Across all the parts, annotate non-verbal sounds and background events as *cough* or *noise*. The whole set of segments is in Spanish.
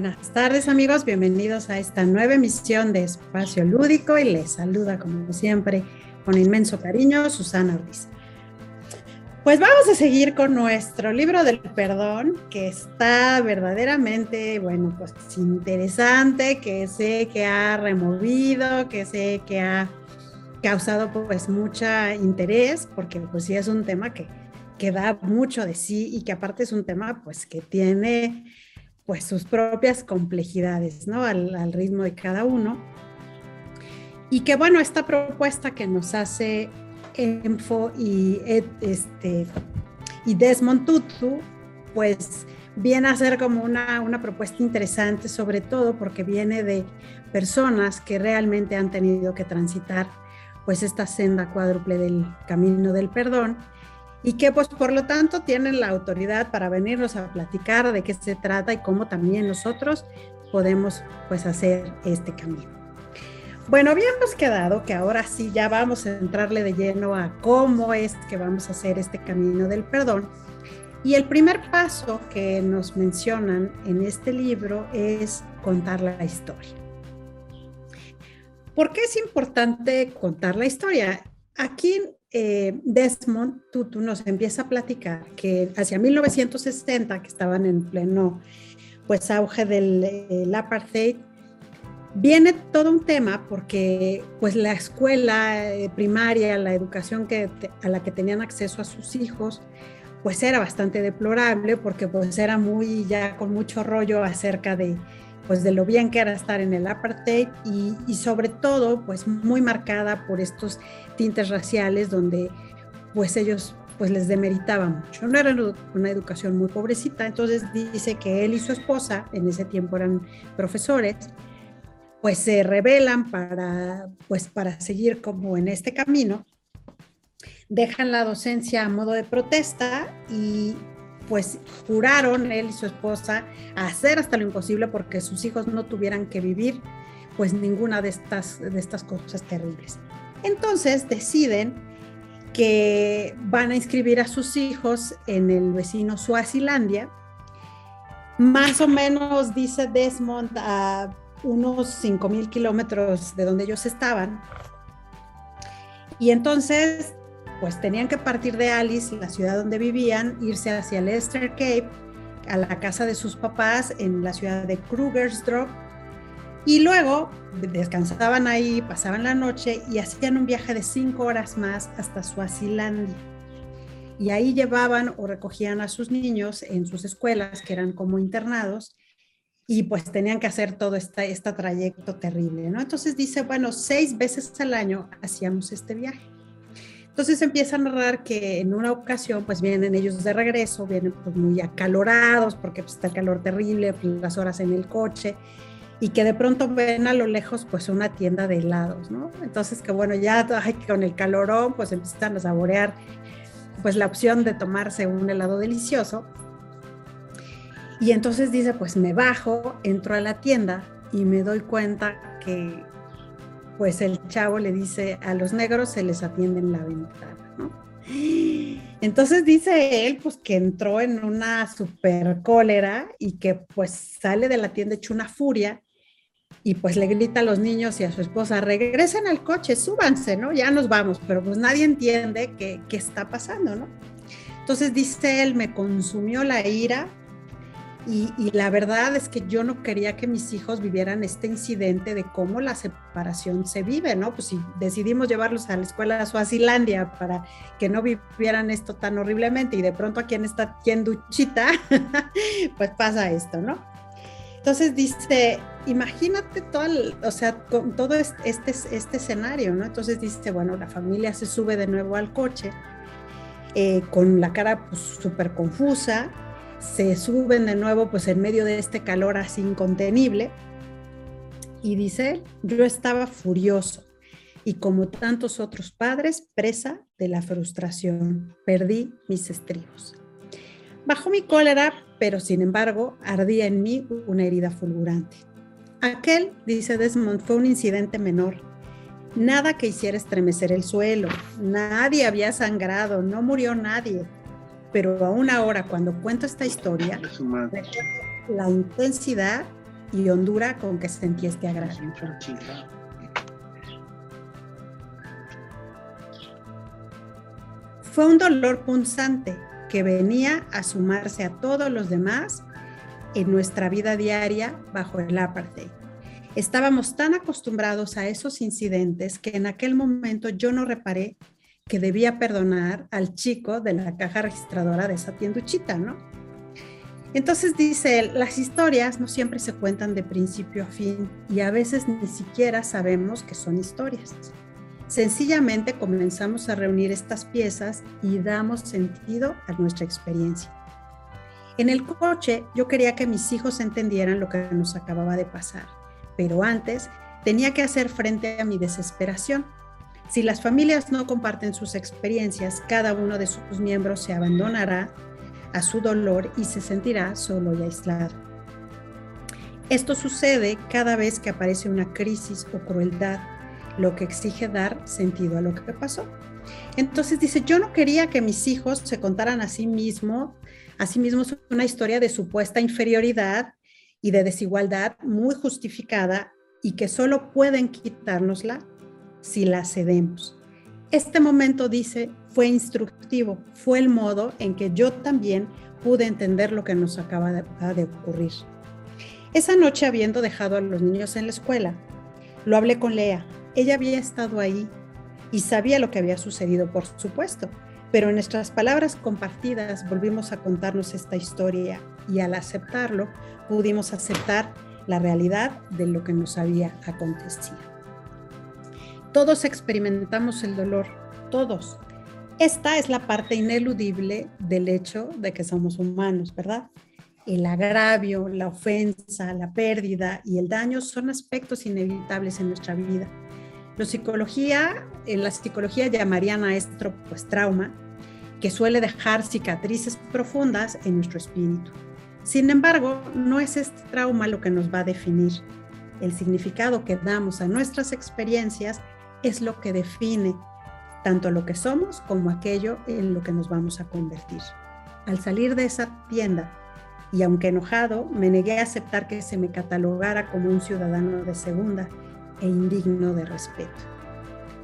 Buenas tardes amigos, bienvenidos a esta nueva emisión de Espacio Lúdico y les saluda como siempre con inmenso cariño Susana Ortiz. Pues vamos a seguir con nuestro libro del perdón, que está verdaderamente, bueno, pues interesante, que sé que ha removido, que sé que ha causado pues mucho interés, porque pues sí es un tema que, que da mucho de sí y que aparte es un tema pues que tiene pues sus propias complejidades, ¿no? Al, ritmo de cada uno. Y que bueno, esta propuesta que nos hace Enfo y, este, y Desmond Tutu, pues viene a ser como una, una propuesta interesante, sobre todo porque viene de personas que realmente han tenido que transitar pues esta senda cuádruple del camino del perdón y que pues por lo tanto tienen la autoridad para venirnos a platicar de qué se trata y cómo también nosotros podemos pues hacer este camino. Bueno, habíamos quedado que ahora sí ya vamos a entrarle de lleno a cómo es que vamos a hacer este camino del perdón. Y el primer paso que nos mencionan en este libro es contar la historia. ¿Por qué es importante contar la historia? Aquí eh, Desmond Tutu nos empieza a platicar que hacia 1960, que estaban en pleno pues auge del apartheid, viene todo un tema porque pues la escuela eh, primaria, la educación que, a la que tenían acceso a sus hijos, pues era bastante deplorable porque pues era muy ya con mucho rollo acerca de pues de lo bien que era estar en el apartheid y, sobre todo pues muy marcada por estos tintes raciales donde pues ellos pues les demeritaba mucho. No era una educación muy pobrecita, entonces dice que él y su esposa, en ese tiempo eran profesores, pues se rebelan para pues para seguir como en este camino, dejan la docencia a modo de protesta y pues juraron él y su esposa hacer hasta lo imposible porque sus hijos no tuvieran que vivir pues ninguna de estas, de estas cosas terribles. Entonces deciden que van a inscribir a sus hijos en el vecino Suazilandia, más o menos, dice Desmond, a unos 5 mil kilómetros de donde ellos estaban. Y entonces pues tenían que partir de Alice, la ciudad donde vivían, irse hacia Leicester Cape, a la casa de sus papás en la ciudad de Krugersdorp, y luego descansaban ahí, pasaban la noche y hacían un viaje de cinco horas más hasta Suazilandia. Y ahí llevaban o recogían a sus niños en sus escuelas, que eran como internados, y pues tenían que hacer todo este, trayecto terrible, ¿no? Entonces dice, bueno, seis veces al año hacíamos este viaje. Entonces empieza a narrar que en una ocasión pues vienen ellos de regreso, vienen pues muy acalorados porque pues, está el calor terrible, pues, las horas en el coche y que de pronto ven a lo lejos pues una tienda de helados, ¿no? Entonces que bueno, ya con el calorón pues empiezan a saborear pues la opción de tomarse un helado delicioso. Y entonces dice, pues me bajo, entro a la tienda y me doy cuenta que pues el chavo le dice, a los negros se les atiende en la ventana, ¿no? Entonces dice él, pues que entró en una super cólera y que pues sale de la tienda hecho una furia y pues le grita a los niños y a su esposa, regresen al coche, súbanse, ¿no? Ya nos vamos, pero pues nadie entiende qué, qué está pasando, ¿no? Entonces dice él, me consumió la ira, y, la verdad es que yo no quería que mis hijos vivieran este incidente de cómo la separación se vive, ¿no? Pues si decidimos llevarlos a la escuela de Suazilandia para que no vivieran esto tan horriblemente y de pronto aquí en esta tienduchita, *laughs* pues pasa esto, ¿no? Entonces dice, imagínate todo, o sea, con todo este, este escenario, ¿no? Entonces dice, bueno, la familia se sube de nuevo al coche eh, con la cara pues súper confusa, se suben de nuevo pues en medio de este calor así incontenible. Y dice, yo estaba furioso y como tantos otros padres, presa de la frustración, perdí mis estribos. Bajó mi cólera, pero sin embargo ardía en mí una herida fulgurante. Aquel, dice Desmond, fue un incidente menor. Nada que hiciera estremecer el suelo. Nadie había sangrado, no murió nadie pero aún ahora cuando cuento esta historia, la intensidad y hondura con que sentí este agravio. Fue un dolor punzante que venía a sumarse a todos los demás en nuestra vida diaria bajo el apartheid. Estábamos tan acostumbrados a esos incidentes que en aquel momento yo no reparé que debía perdonar al chico de la caja registradora de esa tienduchita, ¿no? Entonces dice él, las historias no siempre se cuentan de principio a fin y a veces ni siquiera sabemos que son historias. Sencillamente comenzamos a reunir estas piezas y damos sentido a nuestra experiencia. En el coche yo quería que mis hijos entendieran lo que nos acababa de pasar, pero antes tenía que hacer frente a mi desesperación. Si las familias no comparten sus experiencias, cada uno de sus miembros se abandonará a su dolor y se sentirá solo y aislado. Esto sucede cada vez que aparece una crisis o crueldad lo que exige dar sentido a lo que pasó. Entonces dice, yo no quería que mis hijos se contaran a sí mismos, a sí mismos una historia de supuesta inferioridad y de desigualdad muy justificada y que solo pueden quitárnosla si la cedemos. Este momento, dice, fue instructivo, fue el modo en que yo también pude entender lo que nos acaba de, ocurrir. Esa noche, habiendo dejado a los niños en la escuela, lo hablé con Lea, ella había estado ahí y sabía lo que había sucedido, por supuesto, pero en nuestras palabras compartidas volvimos a contarnos esta historia y al aceptarlo pudimos aceptar la realidad de lo que nos había acontecido. Todos experimentamos el dolor, todos. Esta es la parte ineludible del hecho de que somos humanos, ¿verdad? El agravio, la ofensa, la pérdida y el daño son aspectos inevitables en nuestra vida psicología, en la psicología llamarían a esto pues trauma, que suele dejar cicatrices profundas en nuestro espíritu. Sin embargo, no es este trauma lo que nos va a definir. El significado que damos a nuestras experiencias es lo que define tanto lo que somos como aquello en lo que nos vamos a convertir. Al salir de esa tienda, y aunque enojado, me negué a aceptar que se me catalogara como un ciudadano de segunda e indigno de respeto.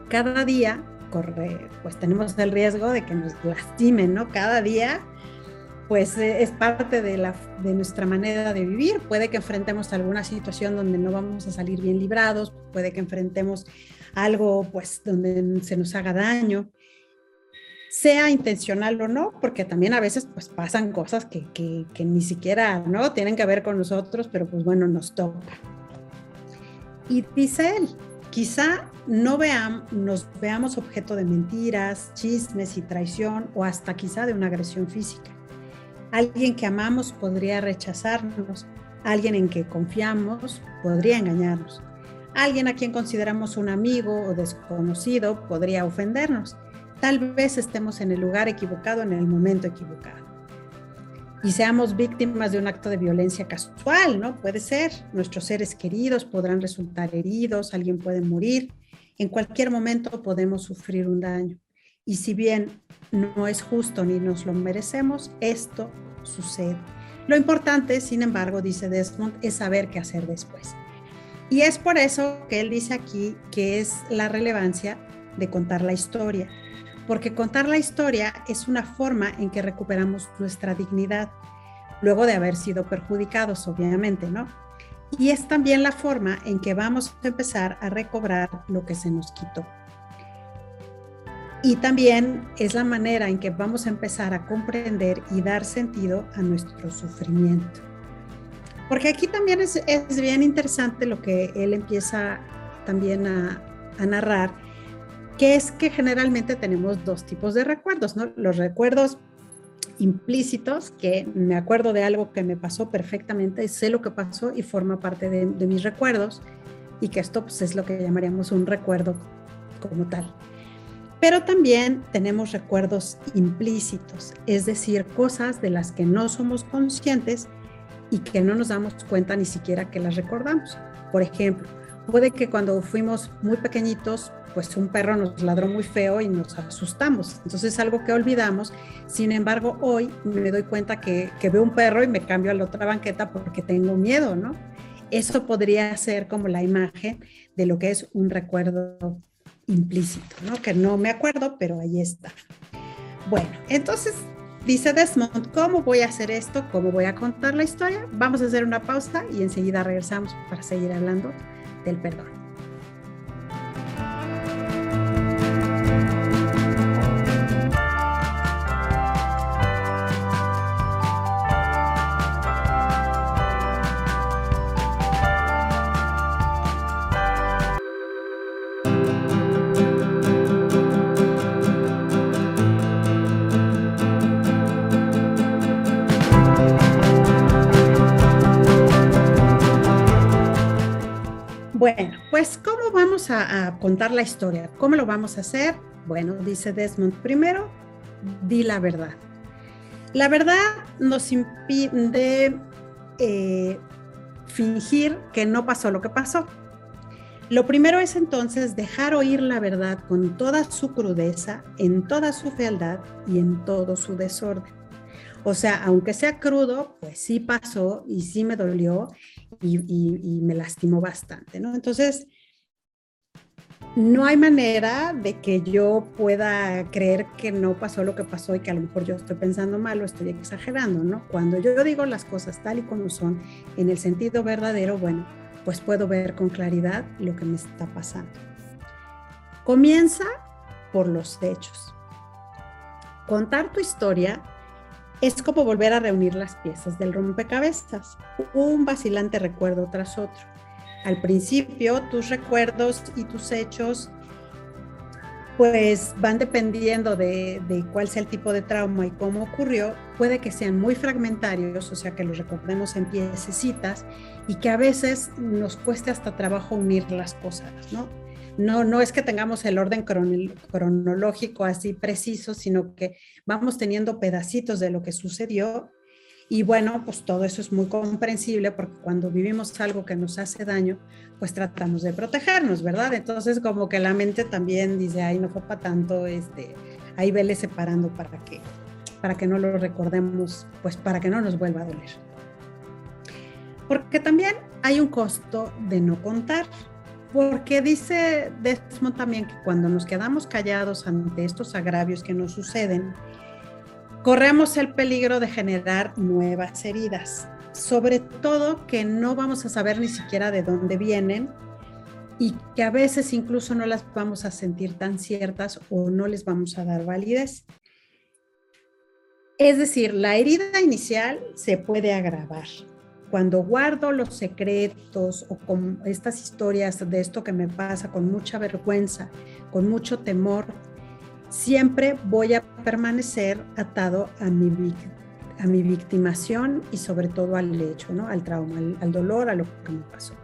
Cada día corre, pues tenemos el riesgo de que nos lastimen, ¿no? Cada día pues eh, es parte de, la, de nuestra manera de vivir. Puede que enfrentemos alguna situación donde no vamos a salir bien librados, puede que enfrentemos algo pues donde se nos haga daño, sea intencional o no, porque también a veces pues pasan cosas que, que, que ni siquiera no tienen que ver con nosotros, pero pues bueno, nos toca. Y dice él, quizá no nos veamos objeto de mentiras, chismes y traición o hasta quizá de una agresión física. Alguien que amamos podría rechazarnos, alguien en que confiamos podría engañarnos, alguien a quien consideramos un amigo o desconocido podría ofendernos. Tal vez estemos en el lugar equivocado en el momento equivocado y seamos víctimas de un acto de violencia casual, ¿no? Puede ser, nuestros seres queridos podrán resultar heridos, alguien puede morir, en cualquier momento podemos sufrir un daño. Y si bien no es justo ni nos lo merecemos, esto sucede. Lo importante, sin embargo, dice Desmond, es saber qué hacer después. Y es por eso que él dice aquí que es la relevancia de contar la historia porque contar la historia es una forma en que recuperamos nuestra dignidad, luego de haber sido perjudicados, obviamente, ¿no? Y es también la forma en que vamos a empezar a recobrar lo que se nos quitó. Y también es la manera en que vamos a empezar a comprender y dar sentido a nuestro sufrimiento. Porque aquí también es, bien interesante lo que él empieza también a, a narrar, que es que generalmente tenemos dos tipos de recuerdos, ¿no? Los recuerdos implícitos, que me acuerdo de algo que me pasó perfectamente, sé lo que pasó y forma parte de, mis recuerdos, y que esto pues, es lo que llamaríamos un recuerdo como tal. Pero también tenemos recuerdos implícitos, es decir, cosas de las que no somos conscientes y que no nos damos cuenta ni siquiera que las recordamos. Por ejemplo, puede que cuando fuimos muy pequeñitos pues un perro nos ladró muy feo y nos asustamos. Entonces es algo que olvidamos. Sin embargo, hoy me doy cuenta que, veo un perro y me cambio a la otra banqueta porque tengo miedo, ¿no? Eso podría ser como la imagen de lo que es un recuerdo implícito, ¿no? Que no me acuerdo, pero ahí está. Bueno, entonces dice Desmond, ¿cómo voy a hacer esto? ¿Cómo voy a contar la historia? Vamos a hacer una pausa y enseguida regresamos para seguir hablando del perdón. A, contar la historia? ¿Cómo lo vamos a hacer? Bueno, dice Desmond, primero, di la verdad. La verdad nos impide eh, fingir que no pasó lo que pasó. Lo primero es entonces dejar oír la verdad con toda su crudeza, en toda su fealdad y en todo su desorden. O sea, aunque sea crudo, pues sí pasó y sí me dolió y, me lastimó bastante, ¿no? Entonces, no hay manera de que yo pueda creer que no pasó lo que pasó y que a lo mejor yo estoy pensando mal o estoy exagerando, ¿no? Cuando yo digo las cosas tal y como son, en el sentido verdadero, bueno, pues puedo ver con claridad lo que me está pasando. Comienza por los hechos. Contar tu historia es como volver a reunir las piezas del rompecabezas, un vacilante recuerdo tras otro. Al principio, tus recuerdos y tus hechos pues van dependiendo de, cuál sea el tipo de trauma y cómo ocurrió, puede que sean muy fragmentarios, o sea que los recordemos en piececitas y que a veces nos cueste hasta trabajo unir las cosas, ¿no? no, no es que tengamos el orden cronológico así preciso, sino que vamos teniendo pedacitos de lo que sucedió. Y bueno, pues todo eso es muy comprensible porque cuando vivimos algo que nos hace daño, pues tratamos de protegernos, ¿verdad? Entonces como que la mente también dice, ay, no fue para tanto, este, ahí vele separando para que, para que no lo recordemos, pues para que no nos vuelva a doler. Porque también hay un costo de no contar porque dice Desmond también que cuando nos quedamos callados ante estos agravios que nos suceden, corremos el peligro de generar nuevas heridas, sobre todo que no vamos a saber ni siquiera de dónde vienen y que a veces incluso no las vamos a sentir tan ciertas o no les vamos a dar validez. Es decir, la herida inicial se puede agravar cuando guardo los secretos o con estas historias de esto que me pasa con mucha vergüenza, con mucho temor, siempre voy a permanecer atado a mi, a mi victimación y sobre todo al hecho, ¿no? al trauma, al, dolor, a lo que me pasó.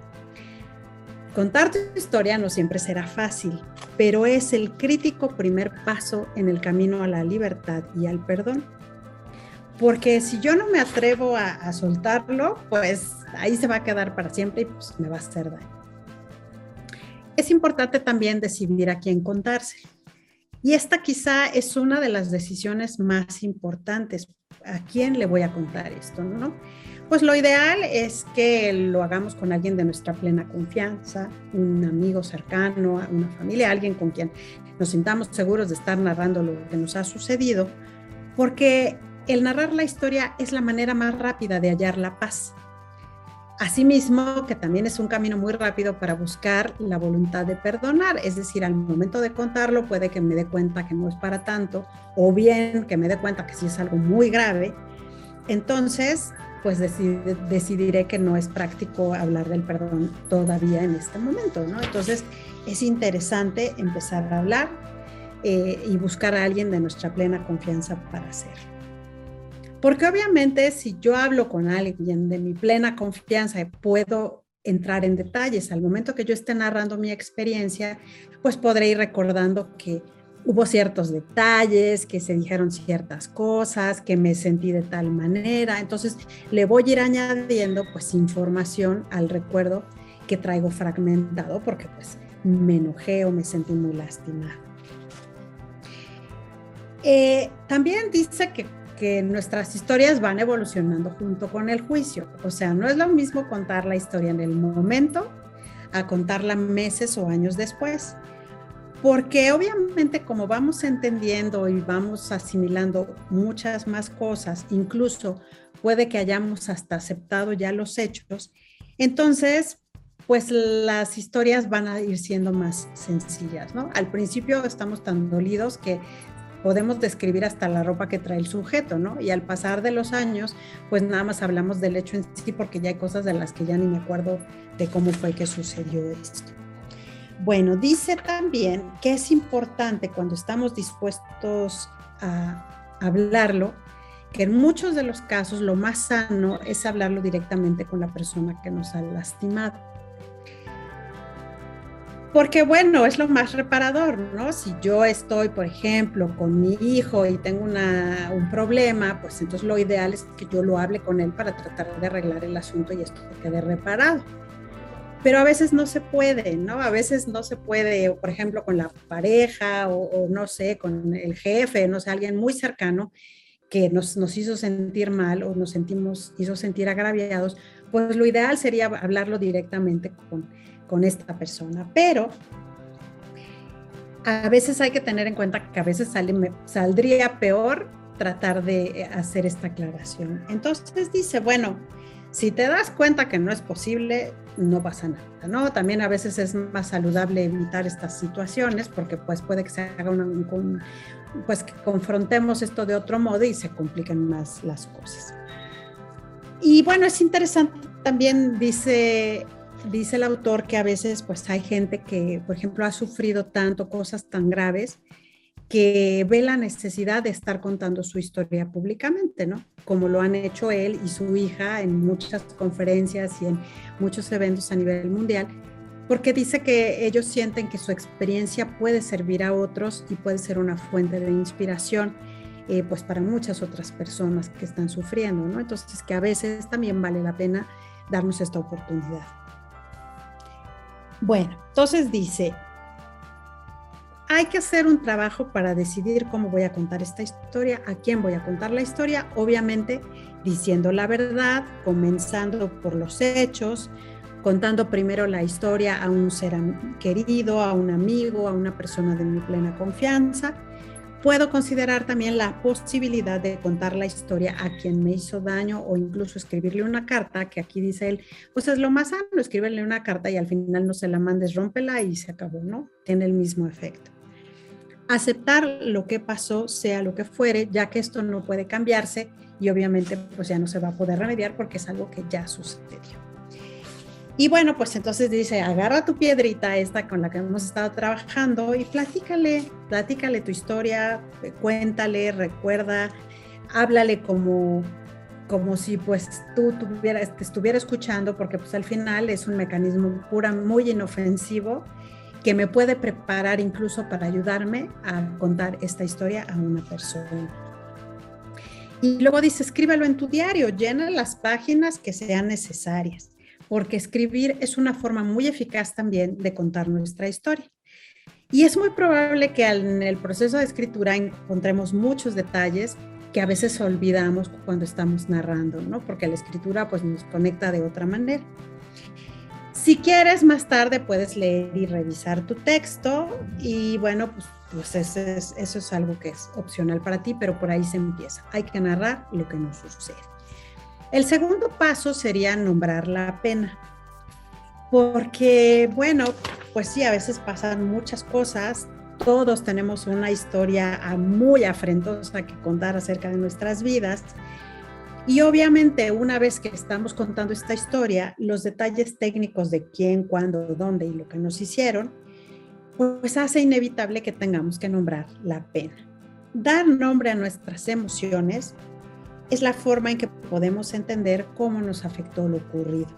Contar tu historia no siempre será fácil, pero es el crítico primer paso en el camino a la libertad y al perdón porque si yo no me atrevo a, soltarlo, pues ahí se va a quedar para siempre y pues me va a hacer daño. Es importante también decidir a quién contarse. Y esta quizá es una de las decisiones más importantes. ¿A quién le voy a contar esto? ¿no? Pues lo ideal es que lo hagamos con alguien de nuestra plena confianza, un amigo cercano, una familia, alguien con quien nos sintamos seguros de estar narrando lo que nos ha sucedido, porque el narrar la historia es la manera más rápida de hallar la paz. Asimismo, que también es un camino muy rápido para buscar la voluntad de perdonar, es decir, al momento de contarlo puede que me dé cuenta que no es para tanto, o bien que me dé cuenta que sí es algo muy grave. Entonces, pues decidiré que no es práctico hablar del perdón todavía en este momento, ¿no? Entonces, es interesante empezar a hablar eh, y buscar a alguien de nuestra plena confianza para hacerlo. Porque obviamente si yo hablo con alguien de mi plena confianza, puedo entrar en detalles. Al momento que yo esté narrando mi experiencia, pues podré ir recordando que hubo ciertos detalles, que se dijeron ciertas cosas, que me sentí de tal manera. Entonces le voy a ir añadiendo pues información al recuerdo que traigo fragmentado porque pues me enojé o me sentí muy lastimada. Eh, también dice que que nuestras historias van evolucionando junto con el juicio. O sea, no es lo mismo contar la historia en el momento a contarla meses o años después. Porque obviamente como vamos entendiendo y vamos asimilando muchas más cosas, incluso puede que hayamos hasta aceptado ya los hechos, entonces pues las historias van a ir siendo más sencillas, ¿no? Al principio estamos tan dolidos que podemos describir hasta la ropa que trae el sujeto, ¿no? Y al pasar de los años, pues nada más hablamos del hecho en sí porque ya hay cosas de las que ya ni me acuerdo de cómo fue que sucedió esto. Bueno, dice también que es importante cuando estamos dispuestos a hablarlo, que en muchos de los casos lo más sano es hablarlo directamente con la persona que nos ha lastimado. Porque bueno, es lo más reparador, ¿no? Si yo estoy, por ejemplo, con mi hijo y tengo un problema, pues entonces lo ideal es que yo lo hable con él para tratar de arreglar el asunto y esto quede reparado. Pero a veces no se puede, ¿no? A veces no se puede, por ejemplo, con la pareja o, no sé, con el jefe, no sé, alguien muy cercano que nos, nos hizo sentir mal o nos sentimos, hizo sentir agraviados, pues lo ideal sería hablarlo directamente con con esta persona, pero a veces hay que tener en cuenta que a veces saldría peor tratar de hacer esta aclaración. Entonces dice, bueno, si te das cuenta que no es posible, no pasa nada, ¿no? También a veces es más saludable evitar estas situaciones porque pues puede que se haga una, pues que confrontemos esto de otro modo y se compliquen más las cosas. Y bueno, es interesante también dice dice el autor que a veces pues hay gente que, por ejemplo, ha sufrido tanto cosas tan graves que ve la necesidad de estar contando su historia públicamente, ¿no? Como lo han hecho él y su hija en muchas conferencias y en muchos eventos a nivel mundial, porque dice que ellos sienten que su experiencia puede servir a otros y puede ser una fuente de inspiración, eh, pues para muchas otras personas que están sufriendo, ¿no? Entonces que a veces también vale la pena darnos esta oportunidad. Bueno, entonces dice, hay que hacer un trabajo para decidir cómo voy a contar esta historia, a quién voy a contar la historia, obviamente diciendo la verdad, comenzando por los hechos, contando primero la historia a un ser querido, a un amigo, a una persona de mi plena confianza Puedo considerar también la posibilidad de contar la historia a quien me hizo daño o incluso escribirle una carta, que aquí dice él, pues es lo más sano, escribirle una carta y al final no se la mandes, rómpela y se acabó, ¿no? Tiene el mismo efecto. Aceptar lo que pasó, sea lo que fuere, ya que esto no puede cambiarse y obviamente pues ya no se va a poder remediar porque es algo que ya sucedió. Y bueno, pues entonces dice, agarra tu piedrita esta con la que hemos estado trabajando y platícale, platícale tu historia, cuéntale, recuerda, háblale como, como si pues tú tuvieras, estuviera escuchando, porque pues al final es un mecanismo pura, muy inofensivo que me puede preparar incluso para ayudarme a contar esta historia a una persona. Y luego dice, escríbelo en tu diario, llena las páginas que sean necesarias porque escribir es una forma muy eficaz también de contar nuestra historia. Y es muy probable que en el proceso de escritura encontremos muchos detalles que a veces olvidamos cuando estamos narrando, ¿no? Porque la escritura pues nos conecta de otra manera. Si quieres, más tarde puedes leer y revisar tu texto y bueno, pues, pues eso, es, eso es algo que es opcional para ti, pero por ahí se empieza. Hay que narrar lo que nos sucede. El segundo paso sería nombrar la pena. Porque, bueno, pues sí, a veces pasan muchas cosas. Todos tenemos una historia muy afrentosa que contar acerca de nuestras vidas. Y obviamente una vez que estamos contando esta historia, los detalles técnicos de quién, cuándo, dónde y lo que nos hicieron, pues hace inevitable que tengamos que nombrar la pena. Dar nombre a nuestras emociones es la forma en que podemos entender cómo nos afectó lo ocurrido.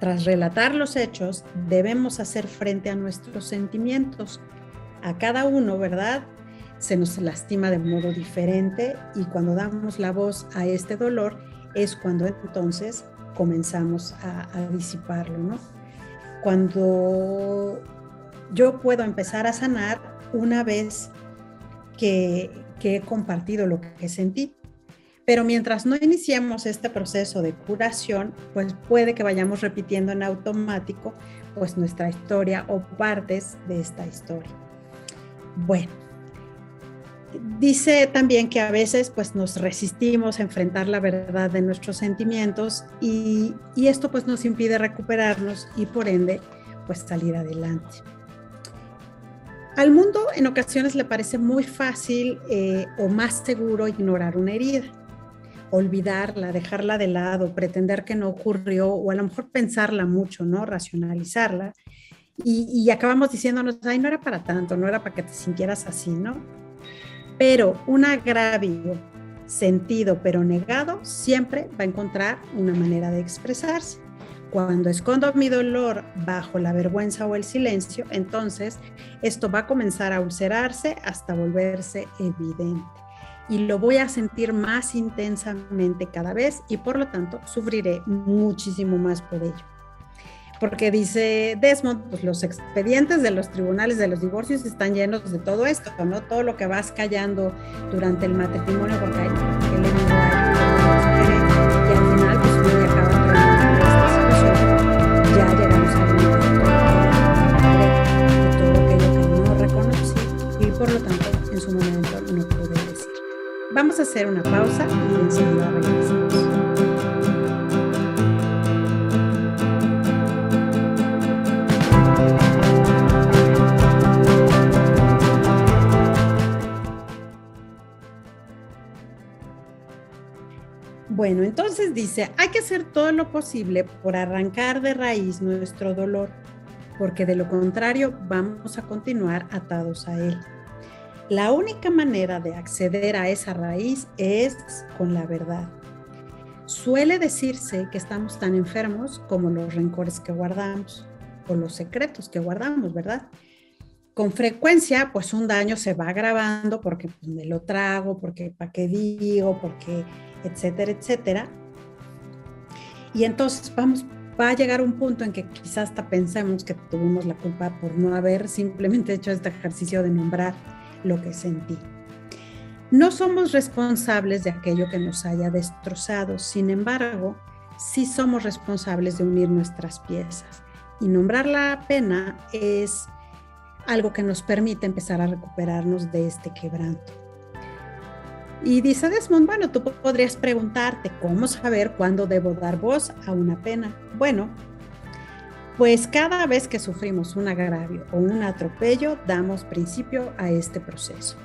Tras relatar los hechos, debemos hacer frente a nuestros sentimientos. A cada uno, ¿verdad? Se nos lastima de modo diferente y cuando damos la voz a este dolor es cuando entonces comenzamos a, disiparlo, ¿no? Cuando yo puedo empezar a sanar una vez que, que he compartido lo que sentí. Pero mientras no iniciemos este proceso de curación, pues puede que vayamos repitiendo en automático pues nuestra historia o partes de esta historia. Bueno, dice también que a veces pues nos resistimos a enfrentar la verdad de nuestros sentimientos y, esto pues nos impide recuperarnos y por ende pues salir adelante. Al mundo en ocasiones le parece muy fácil eh, o más seguro ignorar una herida, olvidarla, dejarla de lado, pretender que no ocurrió o a lo mejor pensarla mucho, ¿no? Racionalizarla. Y, y acabamos diciéndonos, ay, no era para tanto, no era para que te sintieras así, ¿no? Pero un agravio sentido pero negado siempre va a encontrar una manera de expresarse. Cuando escondo mi dolor bajo la vergüenza o el silencio, entonces esto va a comenzar a ulcerarse hasta volverse evidente. Y lo voy a sentir más intensamente cada vez y por lo tanto sufriré muchísimo más por ello. Porque dice Desmond, pues los expedientes de los tribunales de los divorcios están llenos de todo esto, ¿no? Todo lo que vas callando durante el matrimonio, porque hay, Vamos a hacer una pausa y enseguida regresamos. Bueno, entonces dice, hay que hacer todo lo posible por arrancar de raíz nuestro dolor, porque de lo contrario vamos a continuar atados a él. La única manera de acceder a esa raíz es con la verdad. Suele decirse que estamos tan enfermos como los rencores que guardamos o los secretos que guardamos, ¿verdad? Con frecuencia, pues un daño se va agravando porque pues, me lo trago, porque para qué digo, porque etcétera, etcétera. Y entonces vamos, va a llegar un punto en que quizás hasta pensemos que tuvimos la culpa por no haber simplemente hecho este ejercicio de nombrar lo que sentí. No somos responsables de aquello que nos haya destrozado, sin embargo, sí somos responsables de unir nuestras piezas. Y nombrar la pena es algo que nos permite empezar a recuperarnos de este quebranto. Y dice Desmond, bueno, tú podrías preguntarte, ¿cómo saber cuándo debo dar voz a una pena? Bueno, pues cada vez que sufrimos un agravio o un atropello, damos principio a este proceso.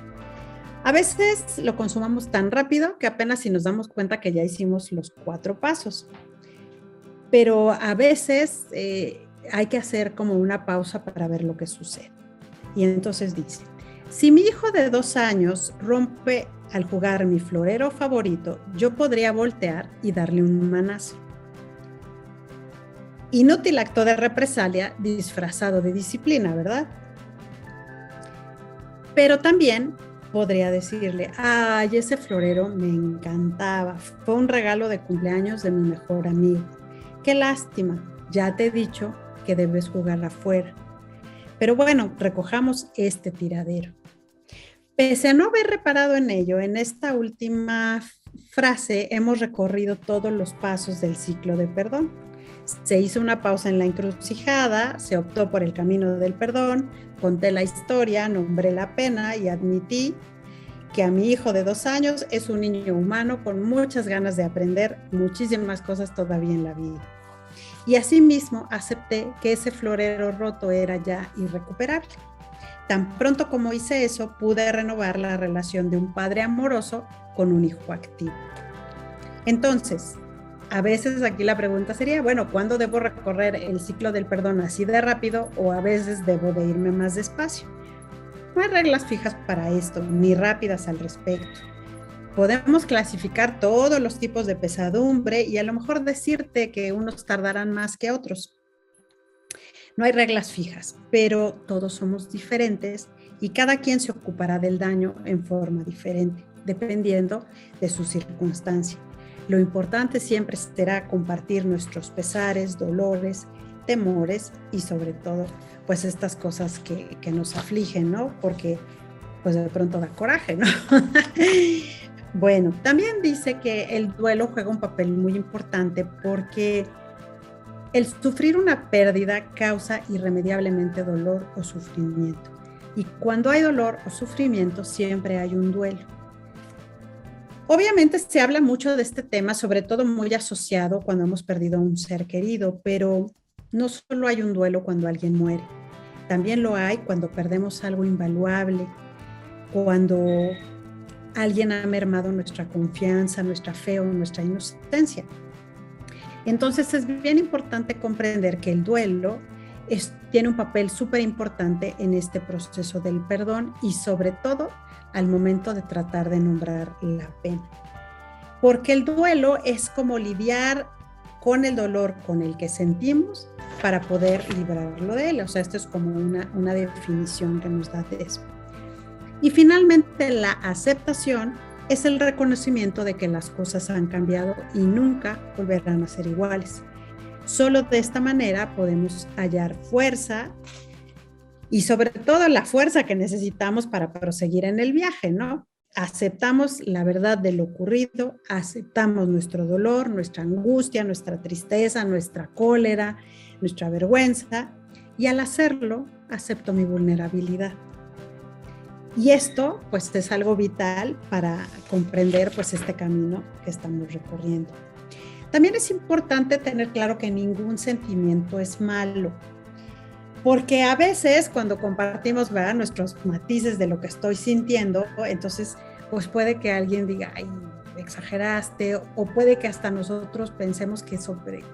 A veces lo consumamos tan rápido que apenas si nos damos cuenta que ya hicimos los cuatro pasos. Pero a veces eh, hay que hacer como una pausa para ver lo que sucede. Y entonces dice, si mi hijo de dos años rompe al jugar mi florero favorito, yo podría voltear y darle un manazo. Inútil acto de represalia disfrazado de disciplina, ¿verdad? Pero también podría decirle, ay, ese florero me encantaba, fue un regalo de cumpleaños de mi mejor amigo. Qué lástima, ya te he dicho que debes jugar afuera. Pero bueno, recojamos este tiradero. Pese a no haber reparado en ello, en esta última frase hemos recorrido todos los pasos del ciclo de perdón. Se hizo una pausa en la encrucijada, se optó por el camino del perdón, conté la historia, nombré la pena y admití que a mi hijo de dos años es un niño humano con muchas ganas de aprender muchísimas cosas todavía en la vida. Y asimismo acepté que ese florero roto era ya irrecuperable. Tan pronto como hice eso, pude renovar la relación de un padre amoroso con un hijo activo. Entonces, a veces aquí la pregunta sería, bueno, ¿cuándo debo recorrer el ciclo del perdón así de rápido o a veces debo de irme más despacio? No hay reglas fijas para esto, ni rápidas al respecto. Podemos clasificar todos los tipos de pesadumbre y a lo mejor decirte que unos tardarán más que otros. No hay reglas fijas, pero todos somos diferentes y cada quien se ocupará del daño en forma diferente, dependiendo de su circunstancia. Lo importante siempre será compartir nuestros pesares, dolores, temores y sobre todo, pues estas cosas que, nos afligen, ¿no? Porque pues de pronto da coraje, ¿no? *laughs* bueno, también dice que el duelo juega un papel muy importante porque el sufrir una pérdida causa irremediablemente dolor o sufrimiento. Y cuando hay dolor o sufrimiento, siempre hay un duelo. Obviamente se habla mucho de este tema, sobre todo muy asociado cuando hemos perdido a un ser querido, pero no solo hay un duelo cuando alguien muere, también lo hay cuando perdemos algo invaluable, cuando alguien ha mermado nuestra confianza, nuestra fe o nuestra inocencia. Entonces es bien importante comprender que el duelo tiene un papel súper importante en este proceso del perdón y sobre todo al momento de tratar de nombrar la pena. Porque el duelo es como lidiar con el dolor con el que sentimos para poder librarlo de él. O sea, esto es como una, una definición que nos da de eso. Y finalmente la aceptación es el reconocimiento de que las cosas han cambiado y nunca volverán a ser iguales. Solo de esta manera podemos hallar fuerza y sobre todo la fuerza que necesitamos para proseguir en el viaje, ¿no? Aceptamos la verdad de lo ocurrido, aceptamos nuestro dolor, nuestra angustia, nuestra tristeza, nuestra cólera, nuestra vergüenza y al hacerlo acepto mi vulnerabilidad. Y esto pues es algo vital para comprender pues este camino que estamos recorriendo. También es importante tener claro que ningún sentimiento es malo, porque a veces cuando compartimos ¿verdad? nuestros matices de lo que estoy sintiendo, entonces pues puede que alguien diga, ay, exageraste, o puede que hasta nosotros pensemos que,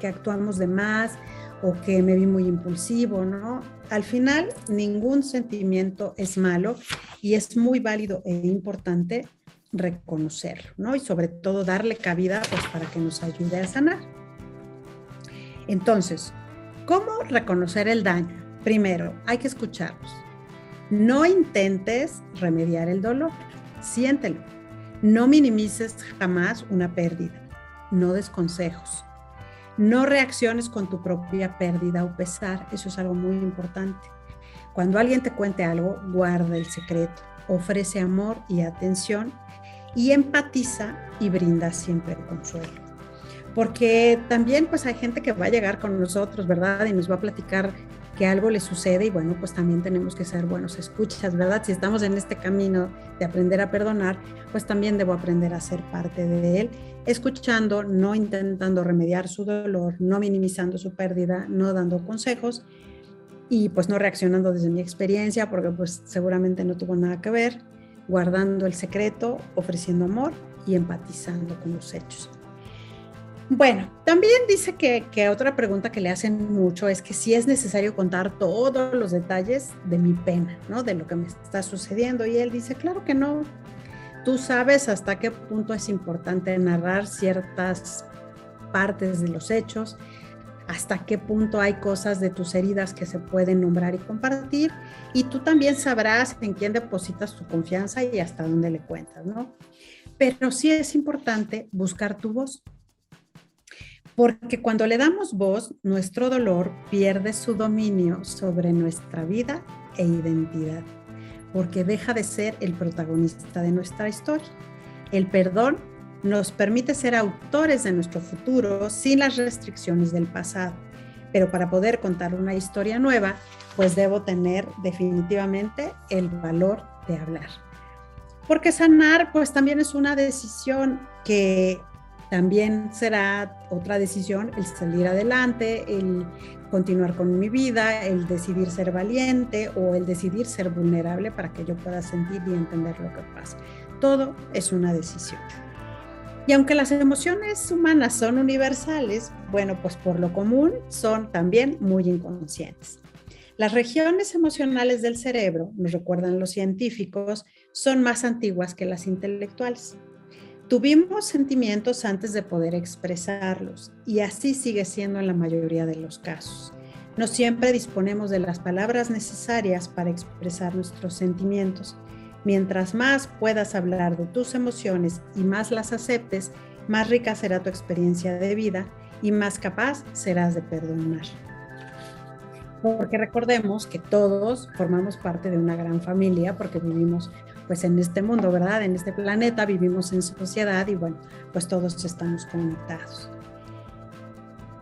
actuamos de más o que me vi muy impulsivo, ¿no? Al final, ningún sentimiento es malo y es muy válido e importante reconocerlo, ¿no? Y sobre todo darle cabida pues para que nos ayude a sanar. Entonces, ¿cómo reconocer el daño? Primero, hay que escucharlos. No intentes remediar el dolor, siéntelo. No minimices jamás una pérdida. No des consejos. No reacciones con tu propia pérdida o pesar, eso es algo muy importante. Cuando alguien te cuente algo, guarda el secreto, ofrece amor y atención y empatiza y brinda siempre consuelo. Porque también pues hay gente que va a llegar con nosotros, ¿verdad? Y nos va a platicar que algo le sucede y bueno, pues también tenemos que ser buenos escuchas, ¿verdad? Si estamos en este camino de aprender a perdonar, pues también debo aprender a ser parte de él, escuchando, no intentando remediar su dolor, no minimizando su pérdida, no dando consejos y pues no reaccionando desde mi experiencia, porque pues seguramente no tuvo nada que ver, guardando el secreto, ofreciendo amor y empatizando con los hechos. Bueno, también dice que, otra pregunta que le hacen mucho es que si es necesario contar todos los detalles de mi pena, ¿no? De lo que me está sucediendo. Y él dice, claro que no. Tú sabes hasta qué punto es importante narrar ciertas partes de los hechos, hasta qué punto hay cosas de tus heridas que se pueden nombrar y compartir, y tú también sabrás en quién depositas tu confianza y hasta dónde le cuentas, ¿no? Pero sí es importante buscar tu voz, porque cuando le damos voz, nuestro dolor pierde su dominio sobre nuestra vida e identidad, porque deja de ser el protagonista de nuestra historia. El perdón nos permite ser autores de nuestro futuro sin las restricciones del pasado, pero para poder contar una historia nueva, pues debo tener definitivamente el valor de hablar. Porque sanar, pues también es una decisión que también será otra decisión el salir adelante, el continuar con mi vida, el decidir ser valiente o el decidir ser vulnerable para que yo pueda sentir y entender lo que pasa. Todo es una decisión. Y aunque las emociones humanas son universales, bueno, pues por lo común son también muy inconscientes. Las regiones emocionales del cerebro, nos recuerdan los científicos, son más antiguas que las intelectuales. Tuvimos sentimientos antes de poder expresarlos y así sigue siendo en la mayoría de los casos. No siempre disponemos de las palabras necesarias para expresar nuestros sentimientos. Mientras más puedas hablar de tus emociones y más las aceptes, más rica será tu experiencia de vida y más capaz serás de perdonar. Porque recordemos que todos formamos parte de una gran familia porque vivimos pues en este mundo, ¿verdad? En este planeta vivimos en sociedad y bueno, pues todos estamos conectados.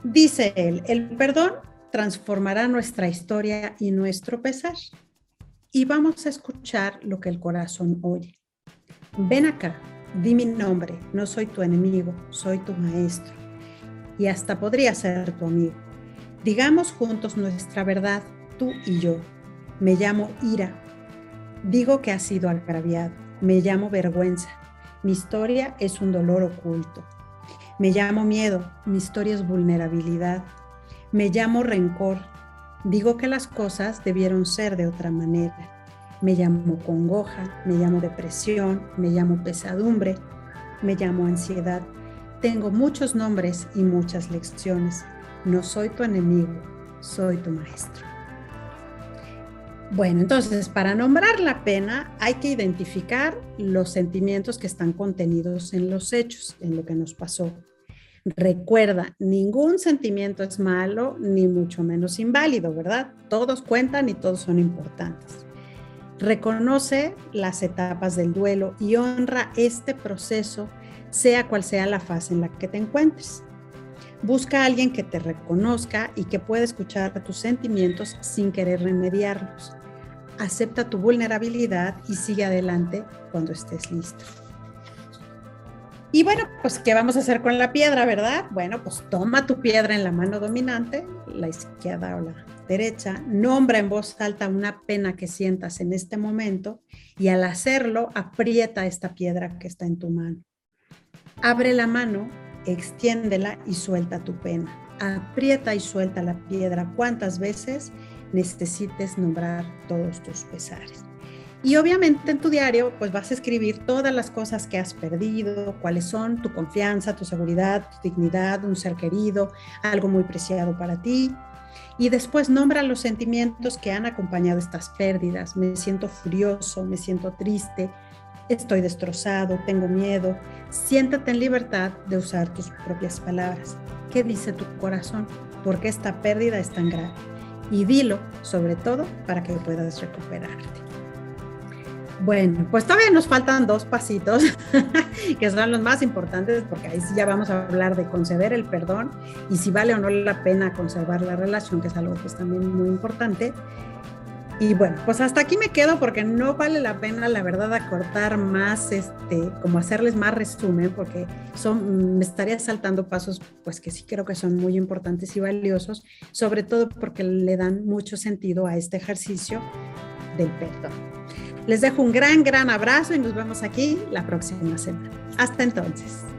Dice él, el perdón transformará nuestra historia y nuestro pesar. Y vamos a escuchar lo que el corazón oye. Ven acá, di mi nombre, no soy tu enemigo, soy tu maestro. Y hasta podría ser tu amigo. Digamos juntos nuestra verdad, tú y yo. Me llamo ira. Digo que ha sido agraviado. Me llamo vergüenza. Mi historia es un dolor oculto. Me llamo miedo. Mi historia es vulnerabilidad. Me llamo rencor. Digo que las cosas debieron ser de otra manera. Me llamo congoja, me llamo depresión, me llamo pesadumbre, me llamo ansiedad. Tengo muchos nombres y muchas lecciones. No soy tu enemigo, soy tu maestro. Bueno, entonces para nombrar la pena hay que identificar los sentimientos que están contenidos en los hechos, en lo que nos pasó. Recuerda, ningún sentimiento es malo ni mucho menos inválido, ¿verdad? Todos cuentan y todos son importantes. Reconoce las etapas del duelo y honra este proceso, sea cual sea la fase en la que te encuentres. Busca a alguien que te reconozca y que pueda escuchar tus sentimientos sin querer remediarlos. Acepta tu vulnerabilidad y sigue adelante cuando estés listo. Y bueno, pues, ¿qué vamos a hacer con la piedra, verdad? Bueno, pues toma tu piedra en la mano dominante, la izquierda o la derecha, nombra en voz alta una pena que sientas en este momento y al hacerlo, aprieta esta piedra que está en tu mano. Abre la mano, extiéndela y suelta tu pena. Aprieta y suelta la piedra cuantas veces necesites nombrar todos tus pesares. Y obviamente en tu diario, pues vas a escribir todas las cosas que has perdido, cuáles son tu confianza, tu seguridad, tu dignidad, un ser querido, algo muy preciado para ti. Y después nombra los sentimientos que han acompañado estas pérdidas. Me siento furioso, me siento triste, estoy destrozado, tengo miedo. Siéntate en libertad de usar tus propias palabras. ¿Qué dice tu corazón? ¿Por qué esta pérdida es tan grave? Y dilo, sobre todo, para que puedas recuperarte. Bueno, pues todavía nos faltan dos pasitos, *laughs* que son los más importantes, porque ahí sí ya vamos a hablar de conceder el perdón y si vale o no la pena conservar la relación, que es algo que es también muy importante. Y bueno, pues hasta aquí me quedo porque no vale la pena, la verdad, acortar más, este, como hacerles más resumen, porque son, me estaría saltando pasos, pues que sí creo que son muy importantes y valiosos, sobre todo porque le dan mucho sentido a este ejercicio del perdón. Les dejo un gran, gran abrazo y nos vemos aquí la próxima semana. Hasta entonces.